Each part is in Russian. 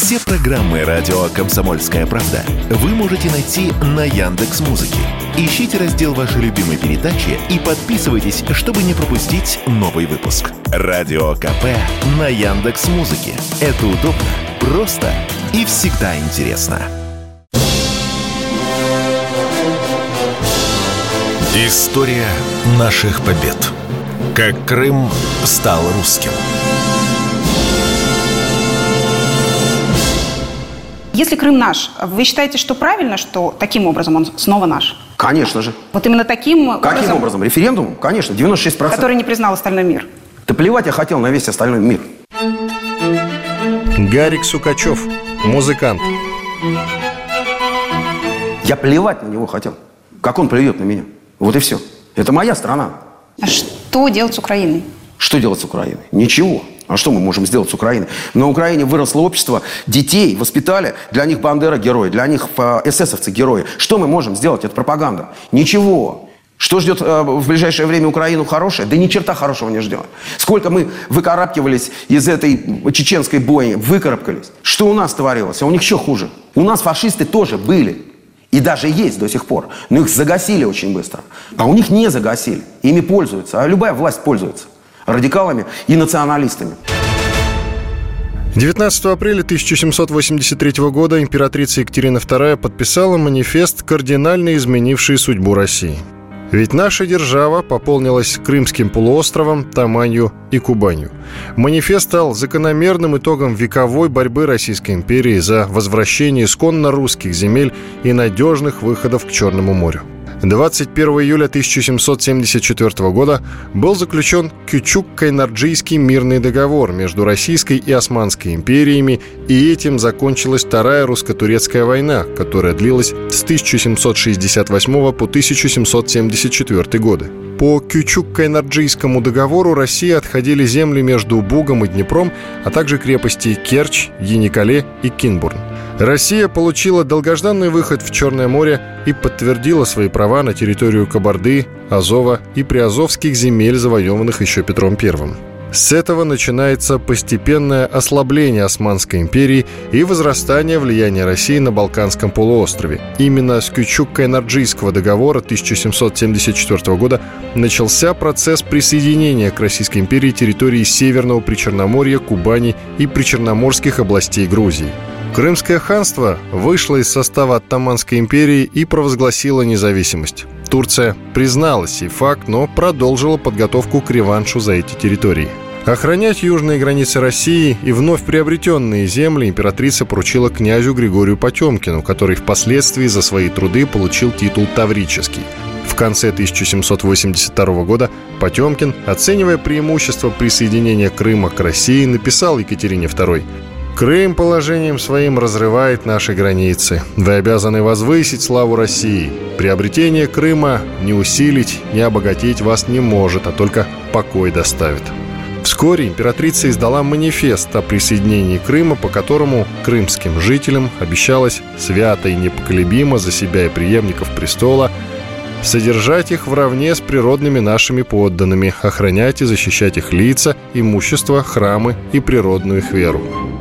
Все программы радио Комсомольская правда вы можете найти на Яндекс Музыке. Ищите раздел вашей любимой передачи и подписывайтесь, чтобы не пропустить новый выпуск. Радио КП на Яндекс Музыке. Это удобно, просто и всегда интересно. История наших побед. Как Крым стал русским. Если Крым наш, вы считаете, что правильно, что таким образом он снова наш? Конечно же. Вот именно таким Каким образом, образом? Референдум? Конечно, 96%. который не признал остальной мир. Да плевать я хотел на весь остальной мир. Гарик Сукачев, музыкант. Я плевать на него хотел. Как он плюет на меня. Вот и все. Это моя страна. А что делать с Украиной? Что делать с Украиной? Ничего. А что мы можем сделать с Украиной? На Украине выросло общество, детей воспитали, для них Бандера герой, для них э, эсэсовцы герои. Что мы можем сделать? Это пропаганда. Ничего. Что ждет э, в ближайшее время Украину хорошее? Да ни черта хорошего не ждет. Сколько мы выкарабкивались из этой чеченской бои, выкарабкались. Что у нас творилось? А у них еще хуже. У нас фашисты тоже были. И даже есть до сих пор. Но их загасили очень быстро. А у них не загасили. Ими пользуются. А любая власть пользуется. Радикалами и националистами. 19 апреля 1783 года императрица Екатерина II подписала манифест, кардинально изменивший судьбу России. Ведь наша держава пополнилась Крымским полуостровом, Таманью и Кубанью. Манифест стал закономерным итогом вековой борьбы Российской империи за возвращение исконно русских земель и надежных выходов к Черному морю. 21 июля 1774 года был заключен Кючук-Кайнарджийский мирный договор между Российской и Османской империями, и этим закончилась Вторая русско-турецкая война, которая длилась с 1768 по 1774 годы. По Кючук-Кайнарджийскому договору России отходили земли между Бугом и Днепром, а также крепости Керчь, Яникале и Кинбурн. Россия получила долгожданный выход в Черное море и подтвердила свои права на территорию Кабарды, Азова и приазовских земель, завоеванных еще Петром I. С этого начинается постепенное ослабление Османской империи и возрастание влияния России на Балканском полуострове. Именно с Кючук-Кайнарджийского договора 1774 года начался процесс присоединения к Российской империи территории Северного Причерноморья, Кубани и Причерноморских областей Грузии. Крымское ханство вышло из состава Оттаманской империи и провозгласило независимость. Турция признала сей факт, но продолжила подготовку к реваншу за эти территории. Охранять южные границы России и вновь приобретенные земли императрица поручила князю Григорию Потемкину, который впоследствии за свои труды получил титул Таврический. В конце 1782 года Потемкин, оценивая преимущество присоединения Крыма к России, написал Екатерине II Крым положением своим разрывает наши границы. Вы обязаны возвысить славу России. Приобретение Крыма не усилить, не обогатить вас не может, а только покой доставит. Вскоре императрица издала манифест о присоединении Крыма, по которому крымским жителям обещалось свято и непоколебимо за себя и преемников престола содержать их вровне с природными нашими подданными, охранять и защищать их лица, имущество, храмы и природную их веру.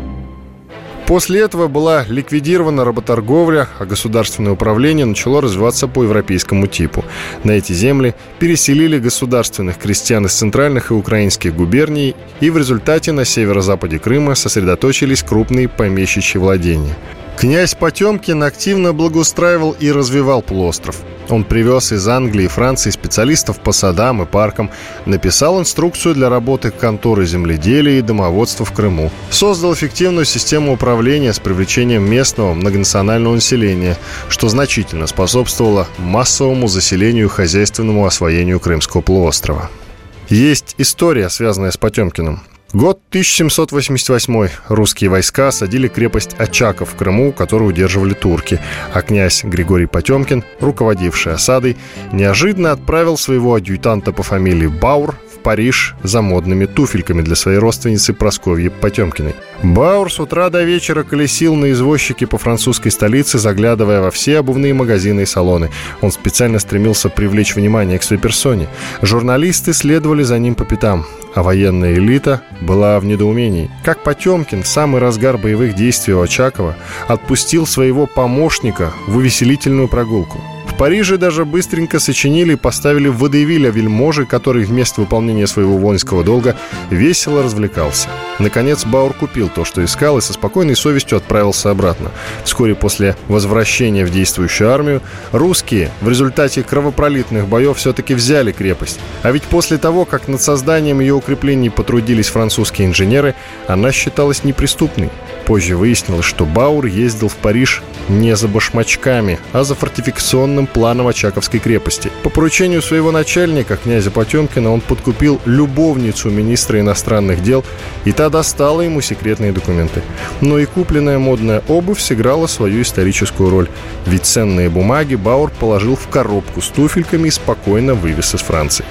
После этого была ликвидирована работорговля, а государственное управление начало развиваться по европейскому типу. На эти земли переселили государственных крестьян из центральных и украинских губерний, и в результате на северо-западе Крыма сосредоточились крупные помещичьи владения. Князь Потемкин активно благоустраивал и развивал полуостров. Он привез из Англии и Франции специалистов по садам и паркам, написал инструкцию для работы конторы земледелия и домоводства в Крыму, создал эффективную систему управления с привлечением местного многонационального населения, что значительно способствовало массовому заселению и хозяйственному освоению Крымского полуострова. Есть история, связанная с Потемкиным. Год 1788. Русские войска осадили крепость Очаков в Крыму, которую удерживали турки, а князь Григорий Потемкин, руководивший осадой, неожиданно отправил своего адъютанта по фамилии Баур Париж за модными туфельками для своей родственницы Просковьи Потемкиной. Баур с утра до вечера колесил на извозчике по французской столице, заглядывая во все обувные магазины и салоны. Он специально стремился привлечь внимание к своей персоне. Журналисты следовали за ним по пятам а военная элита была в недоумении. Как Потемкин в самый разгар боевых действий у Очакова отпустил своего помощника в увеселительную прогулку – Париже даже быстренько сочинили и поставили водевиля вельможи, который вместо выполнения своего воинского долга весело развлекался. Наконец Баур купил то, что искал, и со спокойной совестью отправился обратно. Вскоре после возвращения в действующую армию русские в результате кровопролитных боев все-таки взяли крепость. А ведь после того, как над созданием ее укреплений потрудились французские инженеры, она считалась неприступной. Позже выяснилось, что Баур ездил в Париж не за башмачками, а за фортификационным планом Очаковской крепости. По поручению своего начальника, князя Потемкина, он подкупил любовницу министра иностранных дел, и та достала ему секретные документы. Но и купленная модная обувь сыграла свою историческую роль. Ведь ценные бумаги Баур положил в коробку с туфельками и спокойно вывез из Франции.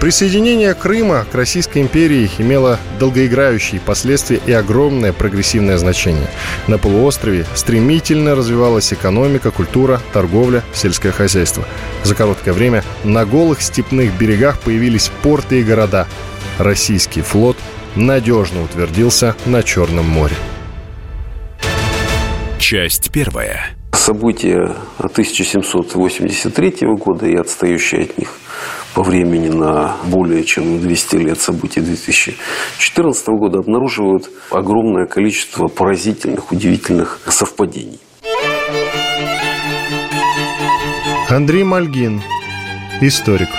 Присоединение Крыма к Российской империи имело долгоиграющие последствия и огромное прогрессивное значение. На полуострове стремительно развивалась экономика, культура, торговля, сельское хозяйство. За короткое время на голых степных берегах появились порты и города. Российский флот надежно утвердился на Черном море. Часть первая. События 1783 года и отстающие от них по времени на более чем 200 лет событий 2014 года обнаруживают огромное количество поразительных, удивительных совпадений. Андрей Мальгин, историк.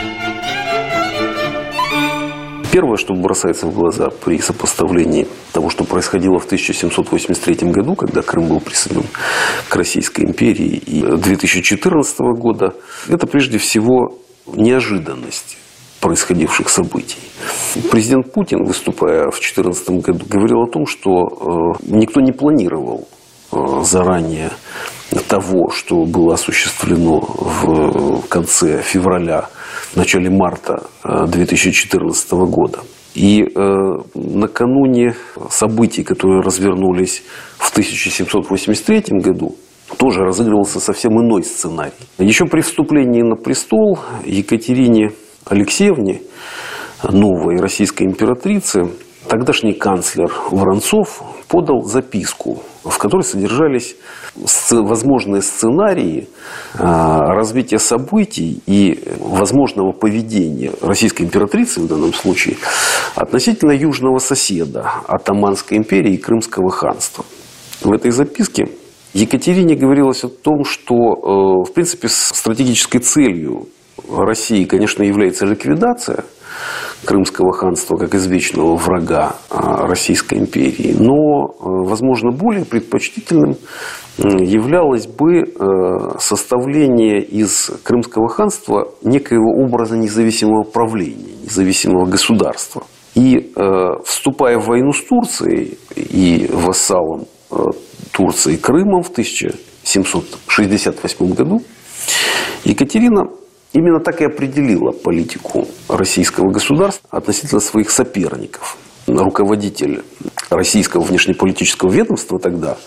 Первое, что бросается в глаза при сопоставлении того, что происходило в 1783 году, когда Крым был присоединен к Российской империи, и 2014 года, это прежде всего неожиданность происходивших событий. Президент Путин, выступая в 2014 году, говорил о том, что э, никто не планировал э, заранее того, что было осуществлено в конце февраля, в начале марта 2014 э, года. И э, накануне событий, которые развернулись в 1783 году, тоже разыгрывался совсем иной сценарий. Еще при вступлении на престол Екатерине Алексеевне, новой российской императрицы, тогдашний канцлер Воронцов подал записку, в которой содержались возможные сценарии а, развития событий и возможного поведения российской императрицы в данном случае относительно южного соседа Атаманской империи и Крымского ханства. В этой записке Екатерине говорилось о том, что, э, в принципе, стратегической целью России, конечно, является ликвидация Крымского ханства как извечного врага а, Российской империи, но, э, возможно, более предпочтительным являлось бы э, составление из Крымского ханства некоего образа независимого правления, независимого государства. И вступая в войну с Турцией и вассалом Турцией Крымом в 1768 году, Екатерина именно так и определила политику российского государства относительно своих соперников. Руководитель российского внешнеполитического ведомства тогда,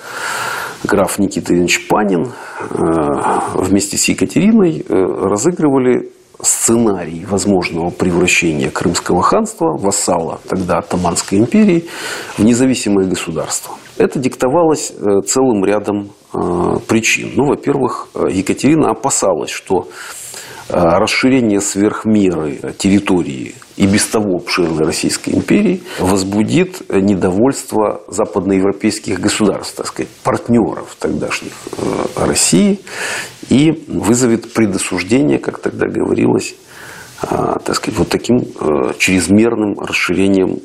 граф Никита Ильич Панин, э, вместе с Екатериной э, разыгрывали сценарий возможного превращения Крымского ханства, вассала тогда Атаманской империи, в независимое государство. Это диктовалось э, целым рядом э, причин. Ну, во-первых, э, Екатерина опасалась, что расширение сверхмеры территории и без того обширной Российской империи возбудит недовольство западноевропейских государств, так сказать, партнеров тогдашних России и вызовет предосуждение, как тогда говорилось, так сказать, вот таким чрезмерным расширением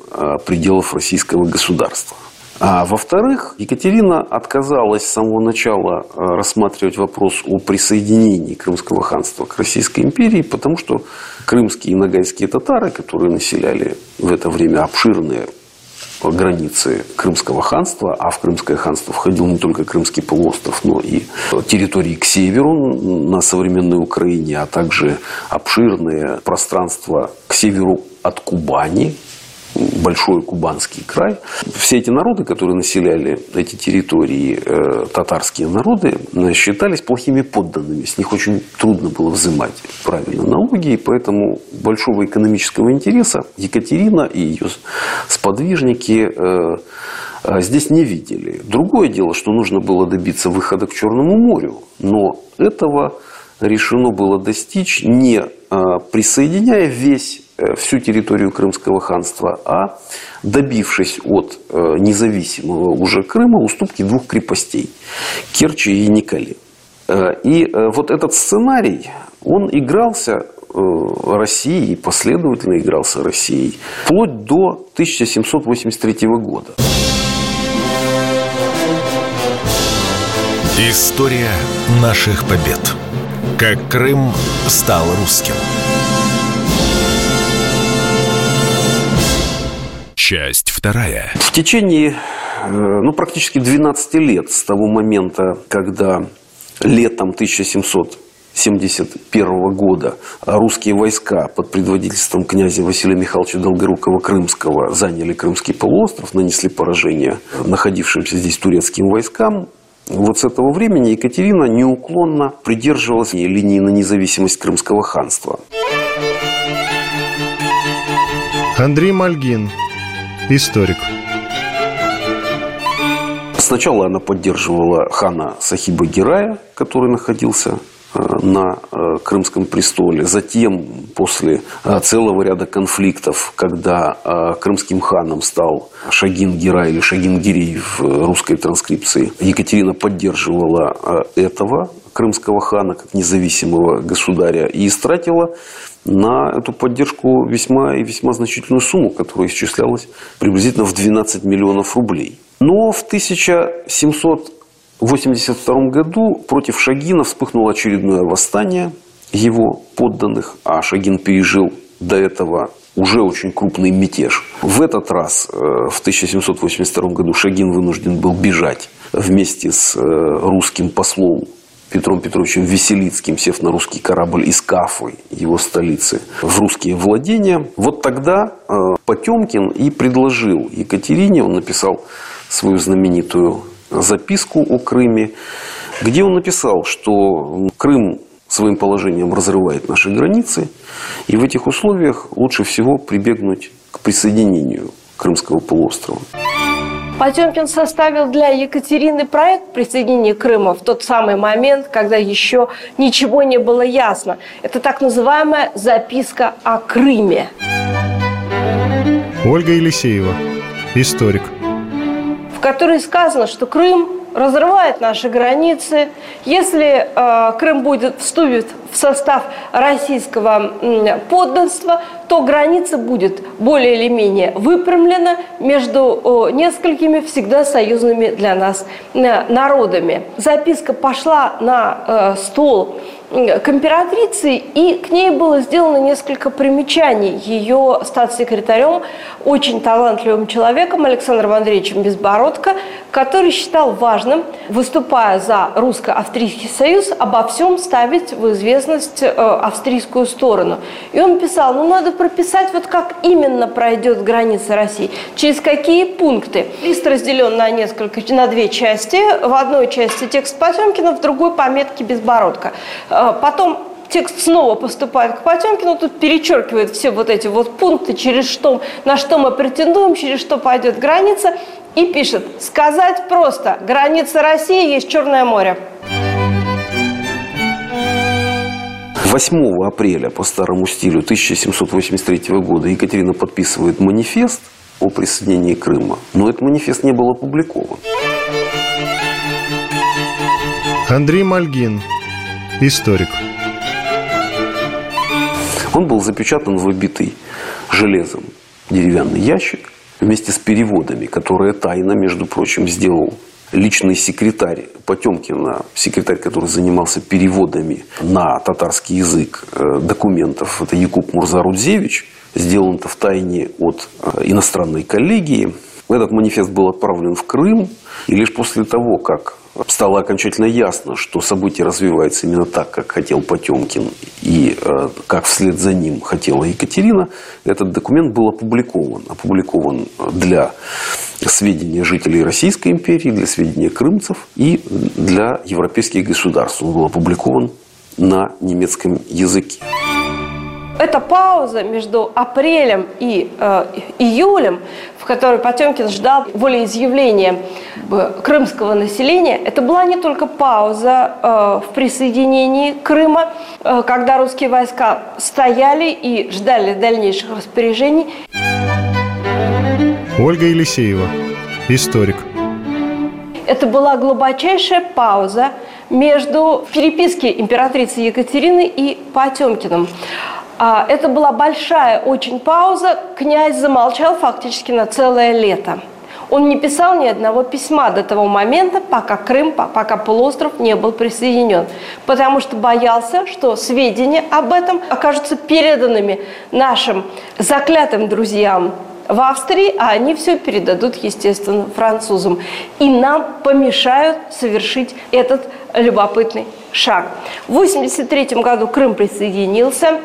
пределов российского государства. А во-вторых, Екатерина отказалась с самого начала э, рассматривать вопрос о присоединении Крымского ханства к Российской империи, потому что крымские и нагайские татары, которые населяли в это время обширные границы Крымского ханства, а в Крымское ханство входил не только Крымский полуостров, но и территории к северу на современной Украине, а также обширные пространства к северу от Кубани, большой кубанский край. Все эти народы, которые населяли эти территории, э, татарские народы, э, считались плохими подданными. С них очень трудно было взимать правильно налоги, и поэтому большого экономического интереса Екатерина и ее сподвижники э, здесь не видели. Другое дело, что нужно было добиться выхода к Черному морю, но этого решено было достичь не присоединяя весь всю территорию Крымского ханства, а добившись от э, независимого уже Крыма уступки двух крепостей – Керчи и Николи. Э, и вот этот сценарий, он игрался Россией, последовательно игрался Россией, вплоть до 1783 года. История наших побед. Как Крым стал русским. Часть вторая. В течение э, ну, практически 12 лет с того момента, когда летом 1771 года русские войска под предводительством князя Василия Михайловича Долгорукова-Крымского заняли Крымский полуостров, нанесли поражение находившимся здесь турецким войскам. Вот с этого времени Екатерина неуклонно придерживалась линии на независимость Крымского ханства. Андрей Мальгин, Историк. Сначала она поддерживала хана Сахиба Герая, который находился э, на э, Крымском престоле. Затем, после э, целого ряда конфликтов, когда крымским ханом стал Шагин Герай или Шагин Гирей в русской транскрипции, Екатерина поддерживала этого крымского хана как независимого государя и истратила на эту поддержку весьма и весьма значительную сумму, которая исчислялась приблизительно в 12 миллионов рублей. Но в 1782 году против Шагина вспыхнуло очередное восстание его подданных, а Шагин пережил до этого уже очень крупный мятеж. В этот раз, э, в 1782 году, Шагин вынужден был бежать вместе с э, русским послом Петром Петровичем Веселицким, сев на русский корабль из Кафы, его столицы, в русские владения. Вот тогда э, Потемкин и предложил Екатерине, он написал свою знаменитую записку о Крыме, где он написал, что Крым своим положением разрывает наши границы, и в этих условиях лучше всего прибегнуть к присоединению Крымского полуострова. Потемкин составил для Екатерины проект присоединения Крыма в тот самый момент, когда еще ничего не было ясно. Это так называемая записка о Крыме. Ольга Елисеева, историк. В которой сказано, что Крым разрывает наши границы. Если э, Крым будет вступит в состав российского э, подданства, то граница будет более или менее выпрямлена между э, несколькими всегда союзными для нас э, народами. Записка пошла на э, стол к императрице, и к ней было сделано несколько примечаний ее статс-секретарем, очень талантливым человеком Александром Андреевичем Безбородко, который считал важным, выступая за русско-австрийский союз, обо всем ставить в известность э, австрийскую сторону. И он писал, ну надо прописать, вот как именно пройдет граница России, через какие пункты. Лист разделен на несколько, на две части. В одной части текст Потемкина, в другой пометки Безбородко потом текст снова поступает к Потемкину, тут перечеркивает все вот эти вот пункты, через что, на что мы претендуем, через что пойдет граница, и пишет, сказать просто, граница России есть Черное море. 8 апреля по старому стилю 1783 года Екатерина подписывает манифест о присоединении Крыма, но этот манифест не был опубликован. Андрей Мальгин, Историк. Он был запечатан в обитый железом деревянный ящик вместе с переводами, которые тайно, между прочим, сделал личный секретарь Потемкина, секретарь, который занимался переводами на татарский язык э, документов, это Якуб Мурзарудзевич, сделан это в тайне от э, иностранной коллегии. Этот манифест был отправлен в Крым – И лишь после того, как стало окончательно ясно, что события развиваются именно так, как хотел Потемкин и э, как вслед за ним хотела Екатерина, этот документ был опубликован. Опубликован для сведения жителей Российской империи, для сведения крымцев и для европейских государств. Он был опубликован на немецком языке. Эта пауза между апрелем и э, июлем, в которой Потемкин ждал волеизъявления крымского населения, это была не только пауза э, в присоединении Крыма, э, когда русские войска стояли и ждали дальнейших распоряжений. Ольга Елисеева, историк. Это была глубочайшая пауза между переписки императрицы Екатерины и Потемкиным. А, это была большая очень пауза. Князь замолчал фактически на целое лето. Он не писал ни одного письма до того момента, пока Крым, пока полуостров не был присоединен. Потому что боялся, что сведения об этом окажутся переданными нашим заклятым друзьям в Австрии, а они все передадут, естественно, французам. И нам помешают совершить этот любопытный шаг. В 1983 году Крым присоединился.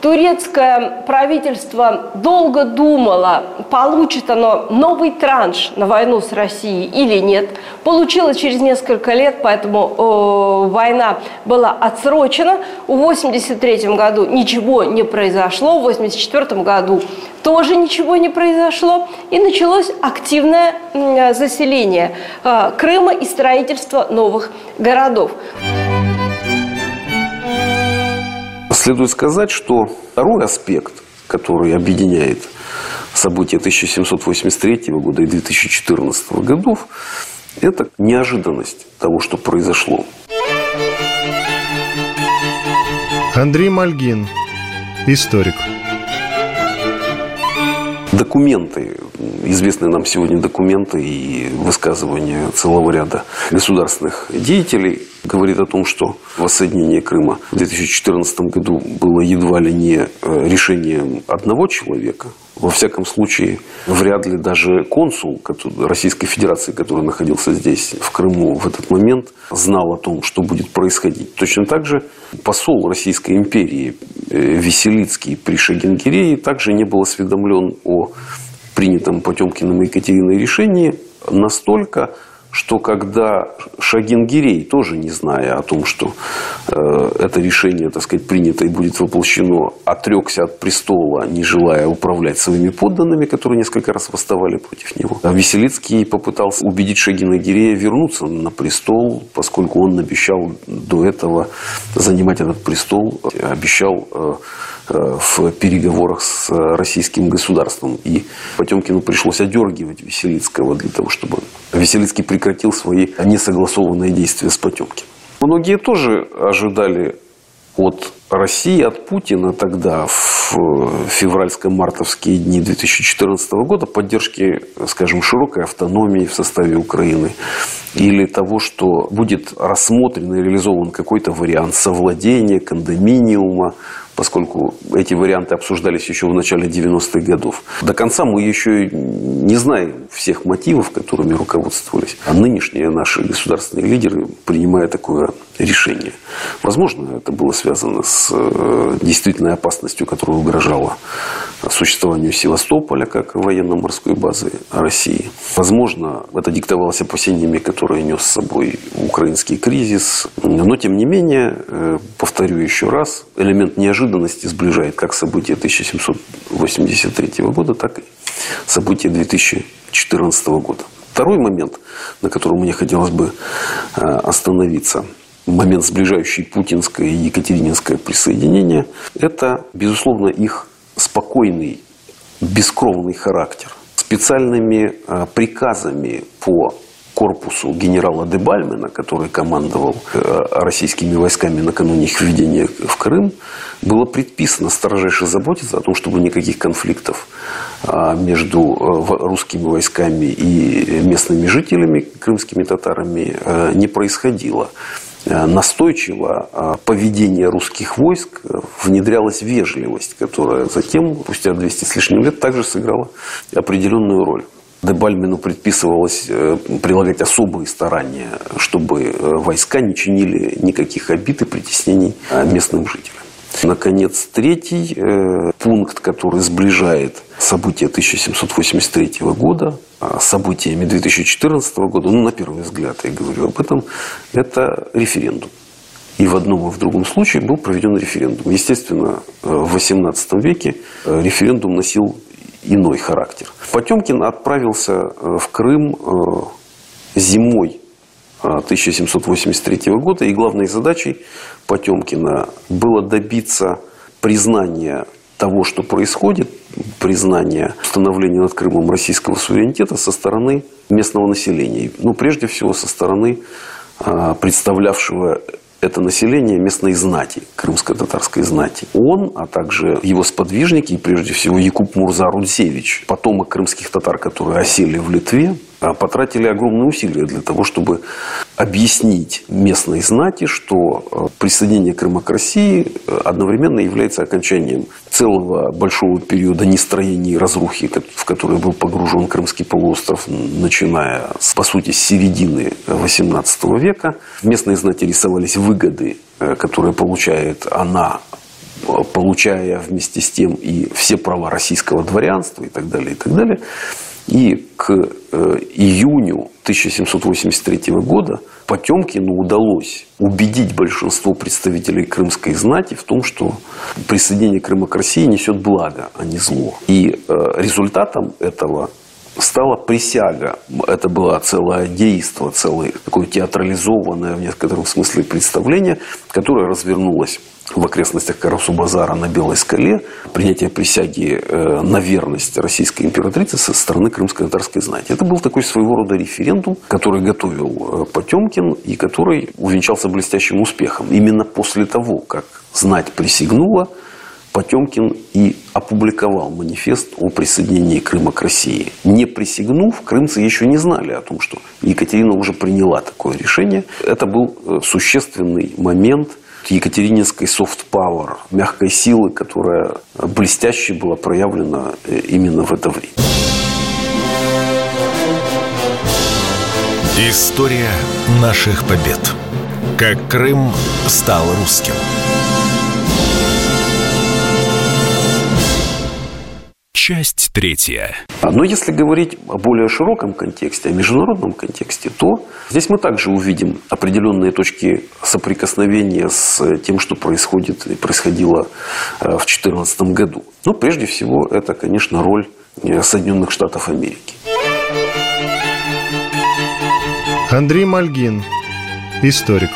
Турецкое правительство долго думало, получит оно новый транш на войну с Россией или нет. Получилось через несколько лет, поэтому э, война была отсрочена. В 1983 году ничего не произошло, в 1984 году тоже ничего не произошло. И началось активное э, заселение э, Крыма и строительство новых городов. Следует сказать, что второй аспект, который объединяет события 1783 года и 2014 годов, это неожиданность того, что произошло. Андрей Мальгин, историк. Документы, известные нам сегодня документы и высказывания целого ряда государственных деятелей говорит о том, что воссоединение Крыма в 2014 году было едва ли не э, решением одного человека. Во всяком случае, вряд ли даже консул Российской Федерации, который находился здесь, в Крыму, в этот момент, знал о том, что будет происходить. Точно так же посол Российской империи э, Веселицкий при Шагенгерее также не был осведомлен о принятом Потемкиным и Екатериной решении настолько, что когда Шагингирей, тоже не зная о том, что э, это решение, так сказать, принято и будет воплощено, отрекся от престола, не желая управлять своими подданными, которые несколько раз восставали против него. А Веселицкий попытался убедить Шагингирея вернуться на престол, поскольку он обещал до этого занимать этот престол, обещал э, В переговорах с российским государством. И Потемкину пришлось одергивать Веселицкого для того, чтобы Веселицкий прекратил свои несогласованные действия с Потемкиным. Многие тоже ожидали от России, от Путина тогда, в февральско-мартовские дни 2014 года, поддержки, скажем, широкой автономии в составе Украины или того, что будет рассмотрен и реализован какой-то вариант совладения, кондоминиума, поскольку эти варианты обсуждались еще в начале 90-х годов. До конца мы еще не знаем всех мотивов, которыми руководствовались. А нынешние наши государственные лидеры, принимая такое решение. Возможно, это было связано с э, действительной опасностью, которая угрожала существованию Севастополя как военно-морской базы России. Возможно, это диктовалось опасениями, которые нес с собой украинский кризис. Но, тем не менее, э, повторю еще раз, элемент неожиданности сближает как события 1783 года, так и события 2014 года. Второй момент, на котором мне хотелось бы э, остановиться, момент, сближающий путинское и екатерининское присоединение, это, безусловно, их спокойный, бескровный характер. Специальными э, приказами по корпусу генерала Дебальмена, который командовал э, российскими войсками накануне их введения в Крым, было предписано строжайше заботиться о том, чтобы никаких конфликтов а, между э, русскими войсками и местными жителями, крымскими татарами, не происходило. Э, настойчиво э, поведение русских войск э, внедрялась вежливость, которая затем, спустя 200 с лишним лет, также сыграла определенную роль. Дебальмину предписывалось прилагать особые старания, чтобы войска не чинили никаких обид и притеснений местным жителям. Наконец, третий пункт, который сближает события 1783 года с событиями 2014 года, ну, на первый взгляд, я говорю об этом, это референдум. И в одном и в другом случае был проведен референдум. Естественно, в XVIII веке референдум носил иной характер. Потемкин отправился э, в Крым э, зимой 1783 э, года, и главной задачей Потемкина было добиться признания того, что происходит, признания установления над Крымом российского суверенитета со стороны местного населения. Ну, прежде всего, со стороны представлявшего это население местной знати, крымско-татарской знати. Он, а также его сподвижники, прежде всего Якуб Мурза Рудзевич, потомок крымских татар, которые осели в Литве, а, потратили огромные усилия для того, чтобы объяснить местной знати, что а, присоединение Крыма к России а, одновременно является окончанием целого большого периода нестроения и разрухи, в который был погружен Крымский полуостров, начиная, с, по сути, с середины XVIII века. Местные знати рисовались выгоды, которые получает она получая вместе с тем и все права российского дворянства и так далее, и так далее. И к э, июню 1783 года Потемкину удалось убедить большинство представителей крымской знати в том, что присоединение Крыма к России несет благо, а не зло. И э, результатом этого стала присяга. Это было целое действо, целое такое театрализованное в некотором смысле представление, которое развернулось в окрестностях Карасу-Базара на Белой скале принятие присяги э, на верность российской императрицы со стороны крымской татарской знати. Это был такой своего рода референдум, который готовил э, Потемкин и который увенчался блестящим успехом. Именно после того, как знать присягнула, Потемкин и опубликовал манифест о присоединении Крыма к России. Не присягнув, крымцы еще не знали о том, что Екатерина уже приняла такое решение. Это был э, существенный момент – екатерининской софт-пауэр, мягкой силы, которая блестяще была проявлена э, именно в это время. История наших побед. Как Крым стал русским. Часть третья. Но если говорить о более широком контексте, о международном контексте, то здесь мы также увидим определенные точки соприкосновения с тем, что происходит и происходило э, в 2014 году. Но прежде всего это, конечно, роль э, Соединенных Штатов Америки. Андрей Мальгин, историк.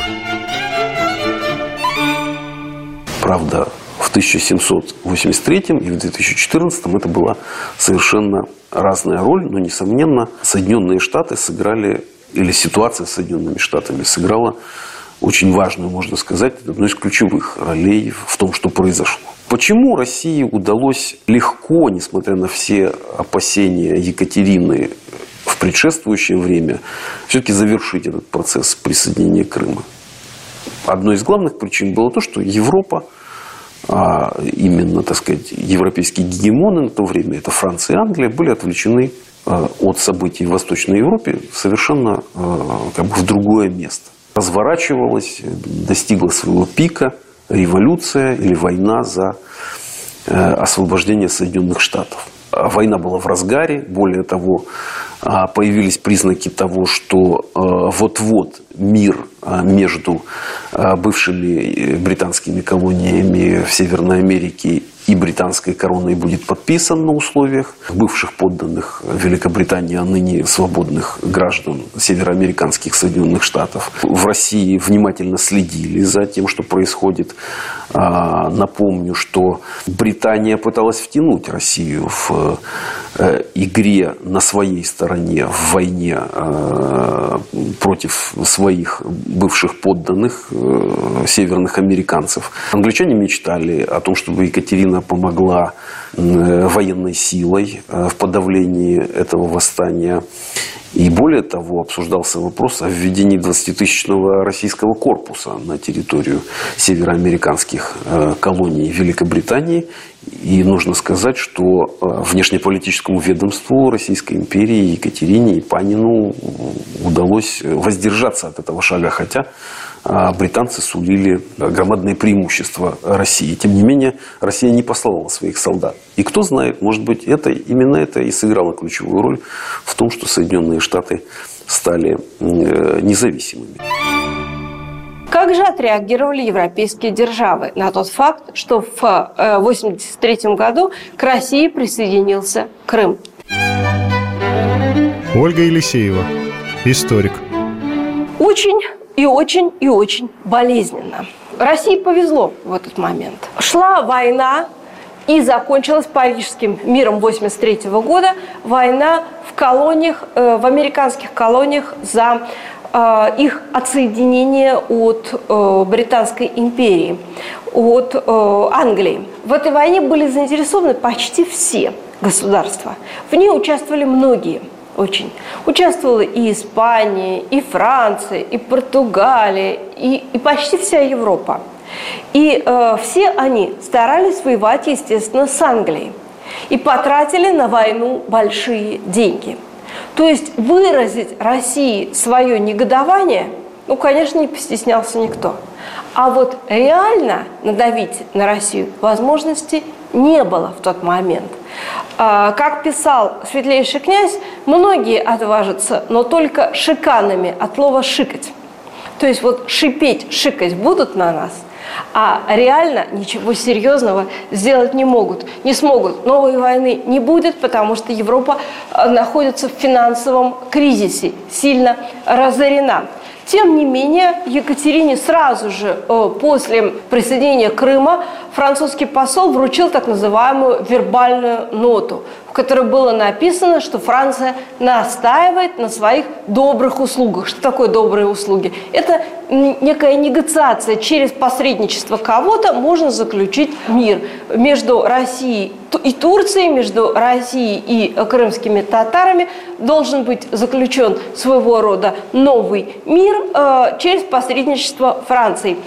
Правда, 1783 и в 2014 это была совершенно разная роль, но, несомненно, Соединенные Штаты сыграли, или ситуация с Соединенными Штатами сыграла очень важную, можно сказать, одну из ключевых ролей в том, что произошло. Почему России удалось легко, несмотря на все опасения Екатерины в предшествующее время, все-таки завершить этот процесс присоединения Крыма? Одной из главных причин было то, что Европа а именно, так сказать, европейские гегемоны на то время, это Франция и Англия, были отвлечены а, от событий в Восточной Европе совершенно а, как бы в другое место. Разворачивалась, достигла своего пика революция или война за э, освобождение Соединенных Штатов. Война была в разгаре, более того, появились признаки того, что вот-вот мир а, между а, бывшими британскими колониями в Северной Америке и британской короной будет подписан на условиях бывших подданных Великобритании, а ныне свободных граждан североамериканских Соединенных Штатов. В России внимательно следили за тем, что происходит. А, напомню, что Британия пыталась втянуть Россию в э, игре на своей стороне в войне э, против своих бывших подданных э, северных американцев. Англичане мечтали о том, чтобы Екатерина помогла военной силой в подавлении этого восстания. И более того, обсуждался вопрос о введении 20-тысячного российского корпуса на территорию североамериканских э, колоний Великобритании. И нужно сказать, что э, внешнеполитическому ведомству Российской империи Екатерине и Панину удалось воздержаться от этого шага, хотя британцы сулили громадные преимущества России. Тем не менее, Россия не послала своих солдат. И кто знает, может быть, это, именно это и сыграло ключевую роль в том, что Соединенные Штаты стали э, независимыми. Как же отреагировали европейские державы на тот факт, что в 1983 э, году к России присоединился Крым? Ольга Елисеева, историк. Очень и очень и очень болезненно. России повезло в этот момент. Шла война и закончилась Парижским миром 1983 года. Война в колониях, э, в американских колониях за э, их отсоединение от э, Британской империи, от Англии. В этой войне были заинтересованы почти все государства. В ней участвовали многие – очень. Участвовала и Испания, и Франция, и Португалия, и, и почти вся Европа. И э, все они старались воевать, естественно, с Англией. И потратили на войну большие деньги. То есть выразить России свое негодование, ну, конечно, не постеснялся никто. А вот реально надавить на Россию возможности не было в тот момент. А, как писал светлейший князь, многие отважатся, но только шиканами от слова «шикать». То есть вот шипеть, шикать будут на нас, а реально ничего серьезного сделать не могут, не смогут. Новой войны не будет, потому что Европа а, находится в финансовом кризисе, сильно разорена. Тем не менее, Екатерине сразу же э, после присоединения Крыма французский посол вручил так называемую вербальную ноту, в которой было написано, что Франция настаивает на своих добрых услугах. Что такое добрые услуги? Это некая негациация. Через посредничество кого-то можно заключить мир между Россией и Турцией, между Россией и крымскими татарами должен быть заключен своего рода новый мир э, через посредничество Франции.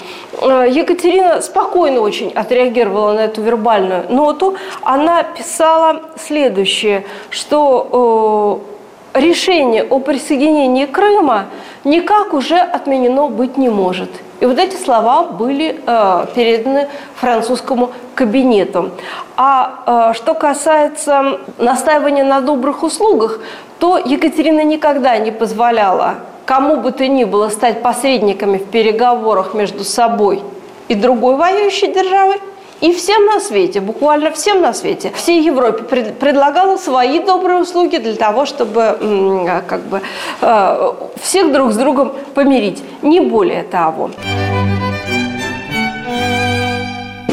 Э, Екатерина спокойно очень отреагировала на эту вербальную ноту. Она писала следующее, что э, решение о присоединении Крыма никак уже отменено быть не может. И вот эти слова были э, переданы французскому кабинету. А э, что касается настаивания на добрых услугах, то Екатерина никогда не позволяла кому бы то ни было стать посредниками в переговорах между собой и другой воюющей державой, и всем на свете, буквально всем на свете, всей Европе пред, предлагала свои добрые услуги для того, чтобы как бы, э, всех друг с другом помирить. Не более того.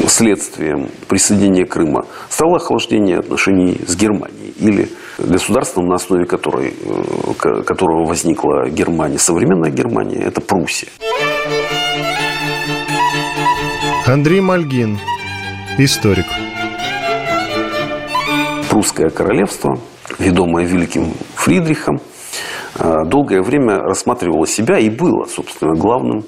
Следствием присоединения Крыма стало охлаждение отношений с Германией или государством, на основе которой, э, которого возникла Германия, современная Германия, это Пруссия. Андрей Мальгин, историк. Прусское королевство, ведомое великим Фридрихом, э, долгое время рассматривало себя и было, собственно, главным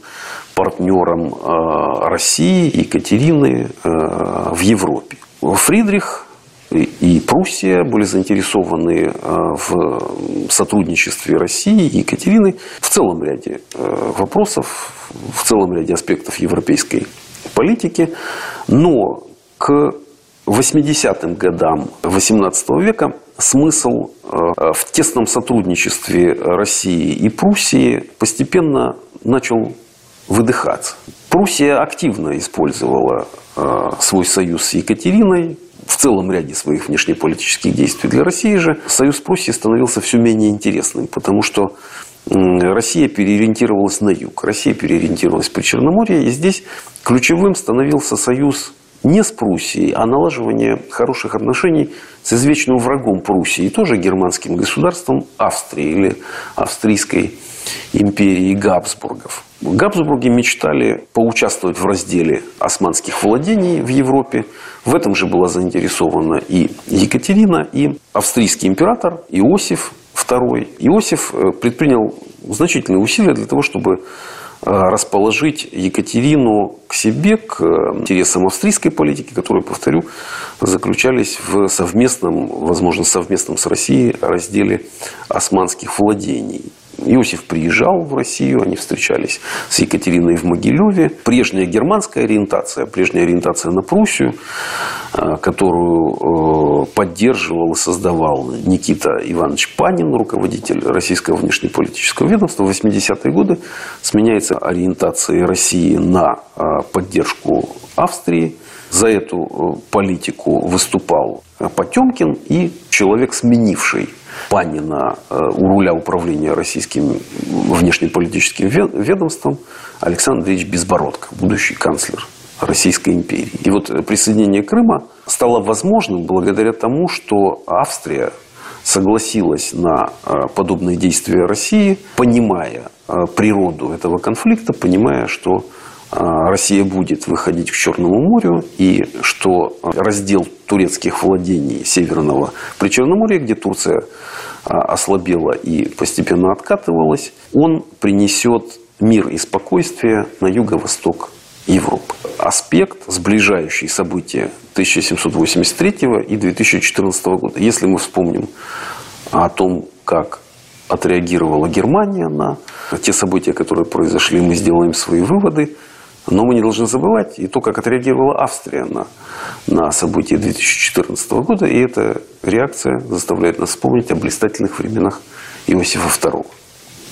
партнером э, России, Екатерины в Европе. Фридрих и Пруссия были заинтересованы э, в сотрудничестве России и Екатерины в целом ряде э, вопросов, в целом ряде аспектов европейской политики. Но к 80-м годам XVIII века смысл э, в тесном сотрудничестве России и Пруссии постепенно начал выдыхаться. Пруссия активно использовала свой союз с Екатериной в целом ряде своих внешнеполитических действий. Для России же союз Пруссии становился все менее интересным, потому что Россия переориентировалась на юг, Россия переориентировалась по Черноморье, и здесь ключевым становился союз не с Пруссией, а налаживание хороших отношений с извечным врагом Пруссии, тоже германским государством Австрии или Австрийской империи Габсбургов. Габсбурги мечтали поучаствовать в разделе османских владений в Европе. В этом же была заинтересована и Екатерина, и австрийский император Иосиф II, Иосиф э, предпринял значительные усилия для того, чтобы расположить Екатерину к себе, к э, интересам австрийской политики, которые, повторю, заключались в совместном, возможно, совместном с Россией разделе османских владений. Иосиф приезжал в Россию, они встречались с Екатериной в Могилеве. Прежняя германская ориентация, прежняя ориентация на Пруссию, э, которую э, поддерживал и создавал Никита Иванович Панин, руководитель российского внешнеполитического ведомства, в 80-е годы сменяется ориентацией России на э, поддержку Австрии. За эту политику выступал Потемкин и человек, сменивший Панина э, у руля управления российским внешнеполитическим ведомством Александр Андреевич Безбородко, будущий канцлер Российской империи. И вот присоединение Крыма стало возможным благодаря тому, что Австрия согласилась на э, подобные действия России, понимая э, природу этого конфликта, понимая, что Россия будет выходить к Черному морю и что раздел турецких владений Северного Причерноморья, где Турция а, ослабела и постепенно откатывалась, он принесет мир и спокойствие на юго-восток Европы. Аспект, сближающий события 1783 и 2014 года. Если мы вспомним о том, как отреагировала Германия на те события, которые произошли, мы сделаем свои выводы – но мы не должны забывать и то, как отреагировала Австрия на, на события 2014 года. И эта реакция заставляет нас вспомнить о блистательных временах Иосифа II.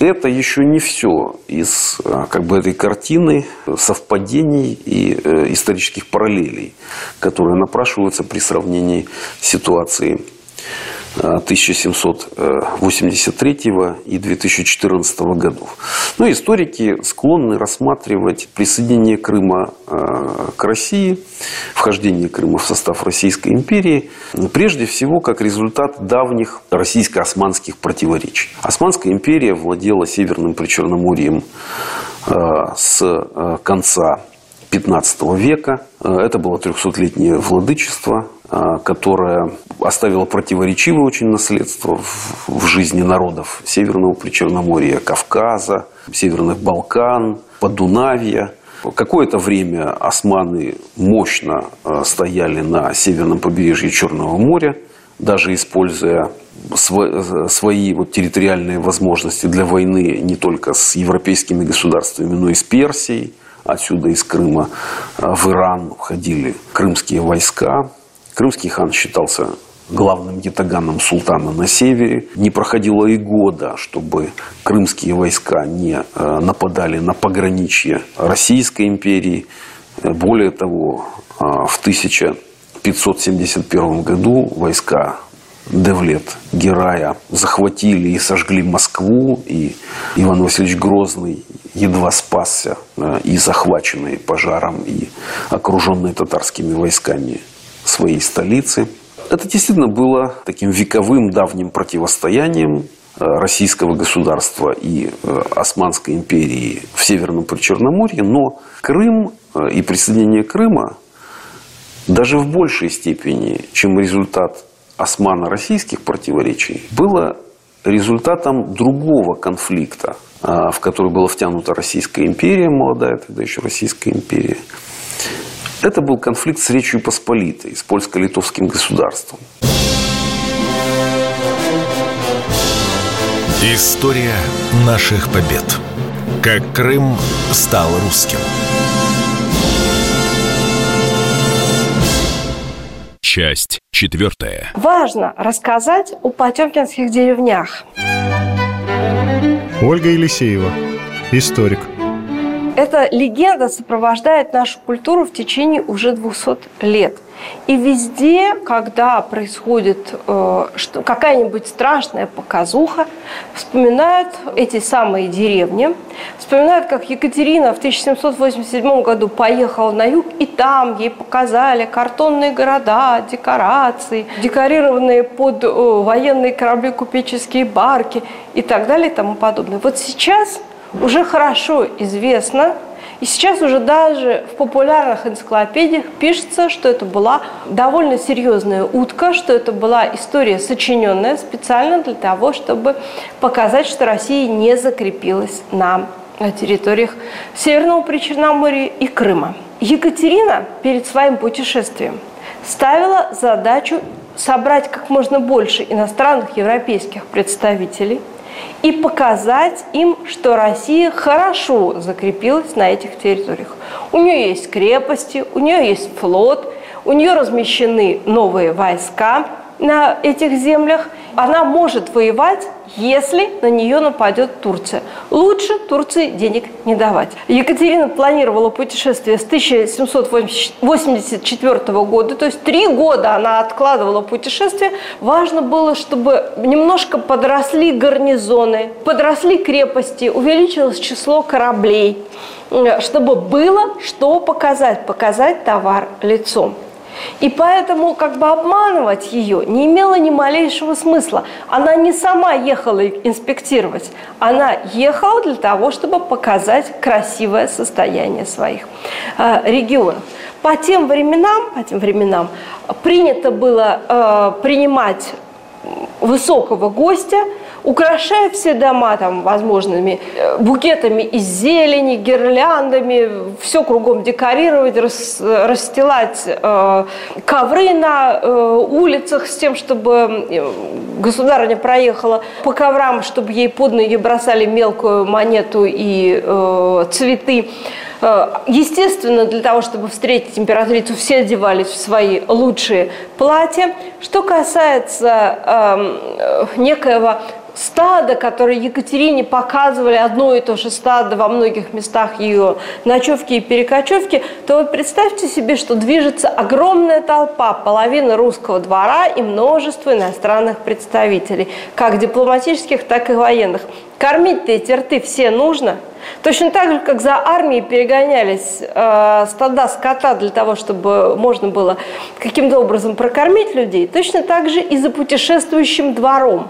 Это еще не все из а, как бы, этой картины совпадений и э, исторических параллелей, которые напрашиваются при сравнении ситуации 1783 и 2014 годов. Но историки склонны рассматривать присоединение Крыма э, к России, вхождение Крыма в состав Российской империи, прежде всего как результат давних российско-османских противоречий. Османская империя владела Северным Причерноморьем э, с э, конца 15 века. Это было 300-летнее владычество которая оставила противоречивое очень наследство в жизни народов Северного Причерноморья, Кавказа, Северных Балкан, Подунавья. Какое-то время османы мощно а, стояли на северном побережье Черного моря, даже используя свои вот территориальные возможности для войны не только с европейскими государствами, но и с Персией. Отсюда из Крыма а, в Иран входили крымские войска. Крымский хан считался главным ятаганом султана на севере. Не проходило и года, чтобы крымские войска не э, нападали на пограничье Российской империи. Более того, э, в 1571 году войска Девлет Герая захватили и сожгли Москву, и Иван Васильевич Грозный едва спасся э, и захваченный пожаром, и окруженный татарскими войсками своей столицы. Это действительно было таким вековым давним противостоянием э, российского государства и э, Османской империи в Северном Причерноморье, но Крым э, и присоединение Крыма даже в большей степени, чем результат османо-российских противоречий, было результатом другого конфликта, в который была втянута Российская империя, молодая тогда еще Российская империя, это был конфликт с Речью Посполитой, с польско-литовским государством. История наших побед. Как Крым стал русским. Часть четвертая. Важно рассказать о потемкинских деревнях. Ольга Елисеева, историк. Эта легенда сопровождает нашу культуру в течение уже 200 лет. И везде, когда происходит э, какая-нибудь страшная показуха, вспоминают эти самые деревни, вспоминают, как Екатерина в 1787 году поехала на юг, и там ей показали картонные города, декорации, декорированные под э, военные корабли купеческие барки и так далее и тому подобное. Вот сейчас уже хорошо известно, И сейчас уже даже в популярных энциклопедиях пишется, что это была довольно серьезная утка, что это была история, сочиненная специально для того, чтобы показать, что Россия не закрепилась на территориях Северного Причерноморья и Крыма. Екатерина перед своим путешествием ставила задачу собрать как можно больше иностранных европейских представителей и показать им, что Россия хорошо закрепилась на этих территориях. У нее есть крепости, у нее есть флот, у нее размещены новые войска на этих землях. Она может воевать если на нее нападет Турция. Лучше Турции денег не давать. Екатерина планировала путешествие с 1784 года, то есть три года она откладывала путешествие. Важно было, чтобы немножко подросли гарнизоны, подросли крепости, увеличилось число кораблей, чтобы было что показать, показать товар лицом. И поэтому как бы обманывать ее не имело ни малейшего смысла. Она не сама ехала инспектировать, она ехала для того, чтобы показать красивое состояние своих э, регионов. По тем временам, по тем временам принято было э, принимать высокого гостя – украшая все дома там возможными э, букетами из зелени, гирляндами, все кругом декорировать, рас, расстилать э, ковры на э, улицах с тем, чтобы государыня проехала по коврам, чтобы ей под ноги бросали мелкую монету и э, цветы. Э, естественно, для того, чтобы встретить императрицу, все одевались в свои лучшие платья. Что касается эм, э, некоего стадо, которое Екатерине показывали одно и то же стадо во многих местах ее ночевки и перекочевки, то вы представьте себе, что движется огромная толпа, половина русского двора и множество иностранных представителей, как дипломатических, так и военных. Кормить-то эти рты все нужно. Точно так же, как за армией перегонялись э, стада скота для того, чтобы можно было каким-то образом прокормить людей, точно так же и за путешествующим двором.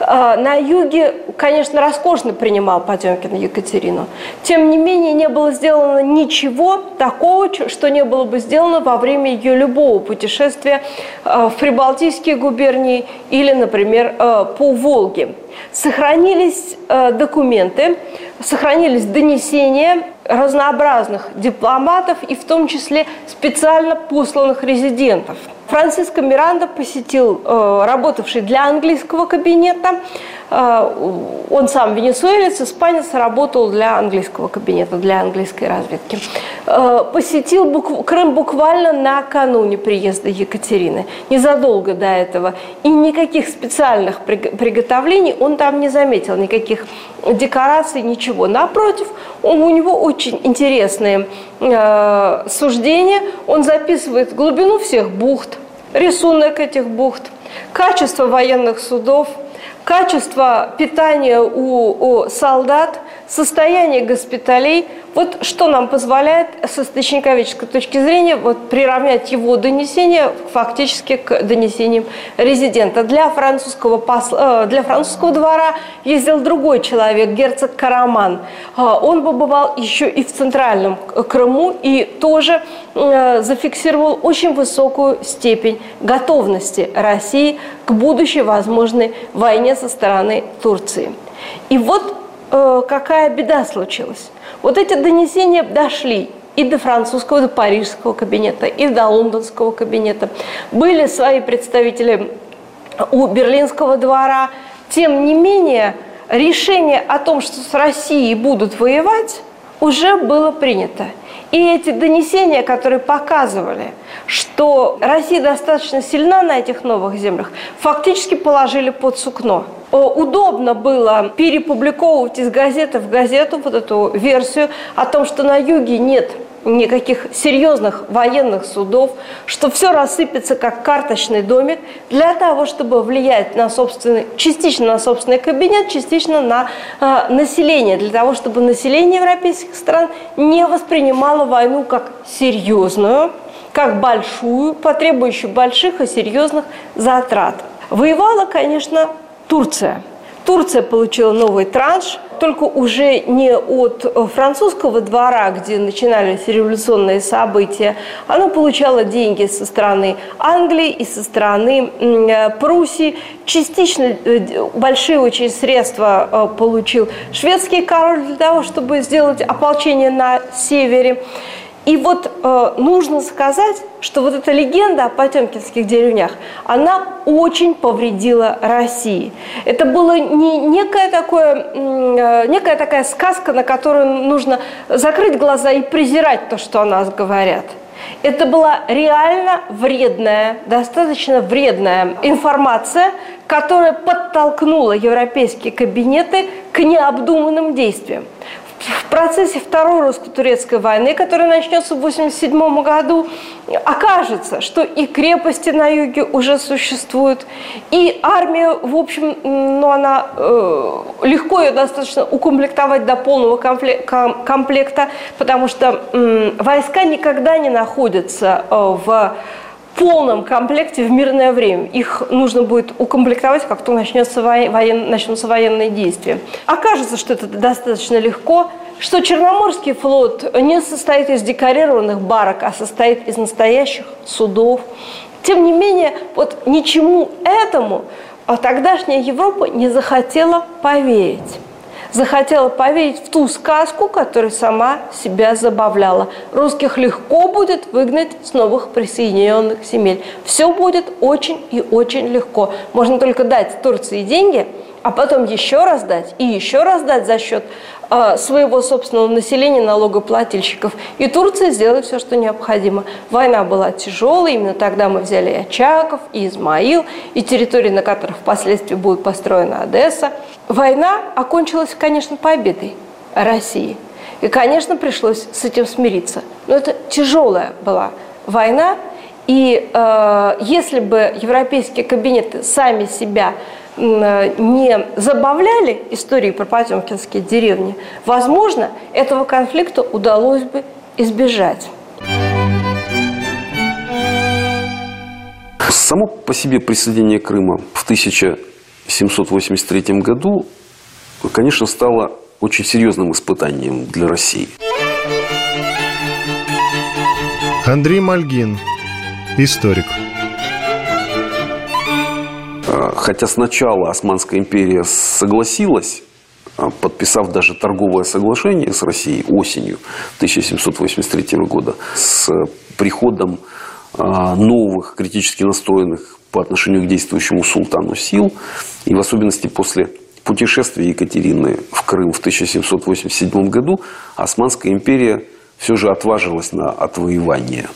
А, на юге, конечно, роскошно принимал Потемкин Екатерину. Тем не менее, не было сделано ничего такого, что не было бы сделано во время ее любого путешествия а, в Прибалтийские губернии или, например, а, по Волге. Сохранились документы, сохранились донесения разнообразных дипломатов и в том числе специально посланных резидентов – Франциско Миранда посетил э, работавший для английского кабинета Э, он сам венесуэлец, испанец, работал для английского кабинета, для английской разведки. Э, посетил Крым буквально накануне приезда Екатерины, незадолго до этого. И никаких специальных приготовлений он там не заметил, никаких декораций, ничего. Напротив, у него очень интересные э, суждения. Он записывает глубину всех бухт, рисунок этих бухт, качество военных судов – качество питания у, у солдат, состояние госпиталей – вот что нам позволяет с источниковедческой точки зрения вот, приравнять его донесение фактически к донесениям резидента. Для французского, посла, э, для французского двора ездил другой человек, герцог Караман. А, он побывал еще и в Центральном Крыму и тоже э, зафиксировал очень высокую степень готовности России к будущей возможной войне со стороны Турции. И вот э, какая беда случилась. Вот эти донесения дошли и до французского, до парижского кабинета, и до лондонского кабинета. Были свои представители у берлинского двора. Тем не менее, решение о том, что с Россией будут воевать, уже было принято. И эти донесения, которые показывали, что Россия достаточно сильна на этих новых землях, фактически положили под сукно. Удобно было перепубликовывать из газеты в газету вот эту версию о том, что на юге нет никаких серьезных военных судов, что все рассыпется как карточный домик для того, чтобы влиять на собственный, частично на собственный кабинет, частично на э, население, для того, чтобы население европейских стран не воспринимало войну как серьезную, как большую, потребующую больших и серьезных затрат. Воевала, конечно, Турция. Турция получила новый транш – только уже не от французского двора, где начинались революционные события, оно получало деньги со стороны Англии и со стороны Пруссии. Частично большие очень средства получил шведский король для того, чтобы сделать ополчение на севере. И вот э, нужно сказать, что вот эта легенда о потемкинских деревнях, она очень повредила России. Это было не некая, такое, э, некая такая сказка, на которую нужно закрыть глаза и презирать то, что о нас говорят. Это была реально вредная, достаточно вредная информация, которая подтолкнула европейские кабинеты к необдуманным действиям в процессе Второй русско-турецкой войны, которая начнется в 1987 году, окажется, что и крепости на юге уже существуют, и армия, в общем, ну, она э, легко ее достаточно укомплектовать до полного комплекта, потому что э, войска никогда не находятся э, в полном комплекте в мирное время. Их нужно будет укомплектовать, как только начнется воен... начнутся военные действия. Окажется, что это достаточно легко, что Черноморский флот не состоит из декорированных барок, а состоит из настоящих судов. Тем не менее, вот ничему этому тогдашняя Европа не захотела поверить захотела поверить в ту сказку, которая сама себя забавляла. Русских легко будет выгнать с новых присоединенных земель. Все будет очень и очень легко. Можно только дать Турции деньги, а потом еще раз дать и еще раз дать за счет а, своего собственного населения, налогоплательщиков. И Турция сделает все, что необходимо. Война была тяжелой, именно тогда мы взяли и Очаков, и Измаил, и территории, на которых впоследствии будет построена Одесса. Война окончилась, конечно, победой России. И, конечно, пришлось с этим смириться. Но это тяжелая была война, и э, если бы европейские кабинеты сами себя не забавляли истории про потемкинские деревни, возможно, этого конфликта удалось бы избежать. Само по себе присоединение Крыма в 1783 году, конечно, стало очень серьезным испытанием для России. Андрей Мальгин, историк. Хотя сначала Османская империя согласилась, а, подписав даже торговое соглашение с Россией осенью 1783 года, с приходом а, новых критически настроенных по отношению к действующему султану сил, и в особенности после путешествия Екатерины в Крым в 1787 году, Османская империя все же отважилась на отвоевание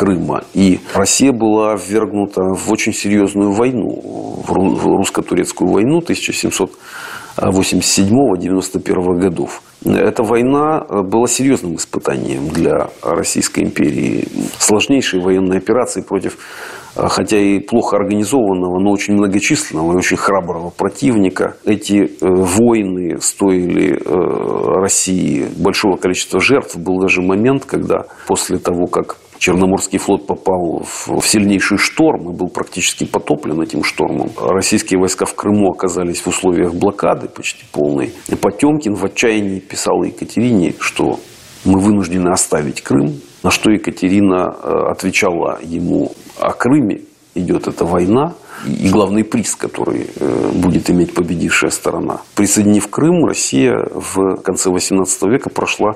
Крыма. И Россия была ввергнута в очень серьезную войну, в русско-турецкую войну 1787-91 годов. Эта война была серьезным испытанием для Российской империи. Сложнейшие военные операции против, хотя и плохо организованного, но очень многочисленного и очень храброго противника. Эти э, войны стоили э, России большого количества жертв. Был даже момент, когда после того, как Черноморский флот попал в сильнейший шторм и был практически потоплен этим штормом. Российские войска в Крыму оказались в условиях блокады почти полной. И Потемкин в отчаянии писал Екатерине, что мы вынуждены оставить Крым, на что Екатерина э, отвечала ему о Крыме идет эта война, и главный приз, который э, будет иметь победившая сторона. Присоединив Крым, Россия в конце XVIII века прошла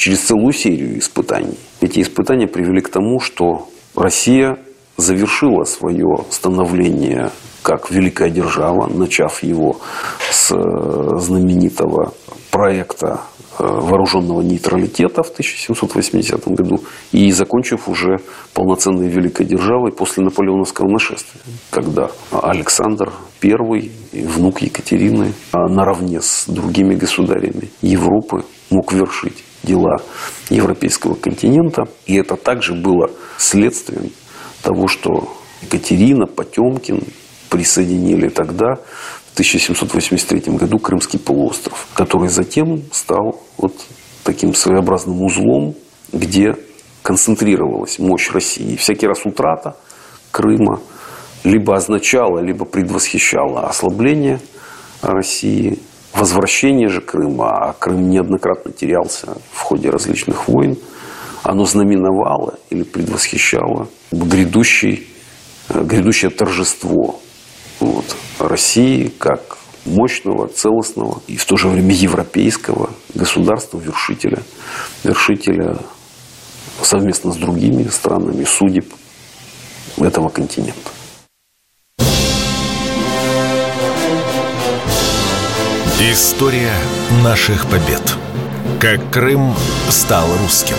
через целую серию испытаний. Эти испытания привели к тому, что Россия завершила свое становление как великая держава, начав его с э, знаменитого проекта э, вооруженного нейтралитета в 1780 году и закончив уже полноценной великой державой после наполеоновского нашествия, когда Александр I, внук Екатерины, а наравне с другими государями Европы мог вершить дела европейского континента. И это также было следствием того, что Екатерина, Потемкин присоединили тогда, в 1783 году, Крымский полуостров, который затем стал вот таким своеобразным узлом, где концентрировалась мощь России. И всякий раз утрата Крыма либо означала, либо предвосхищала ослабление России Возвращение же Крыма, а Крым неоднократно терялся в ходе различных войн, оно знаменовало или предвосхищало грядущий, э, грядущее торжество вот, России как мощного, целостного и в то же время европейского государства-вершителя, вершителя совместно с другими странами судеб этого континента. История наших побед. Как Крым стал русским.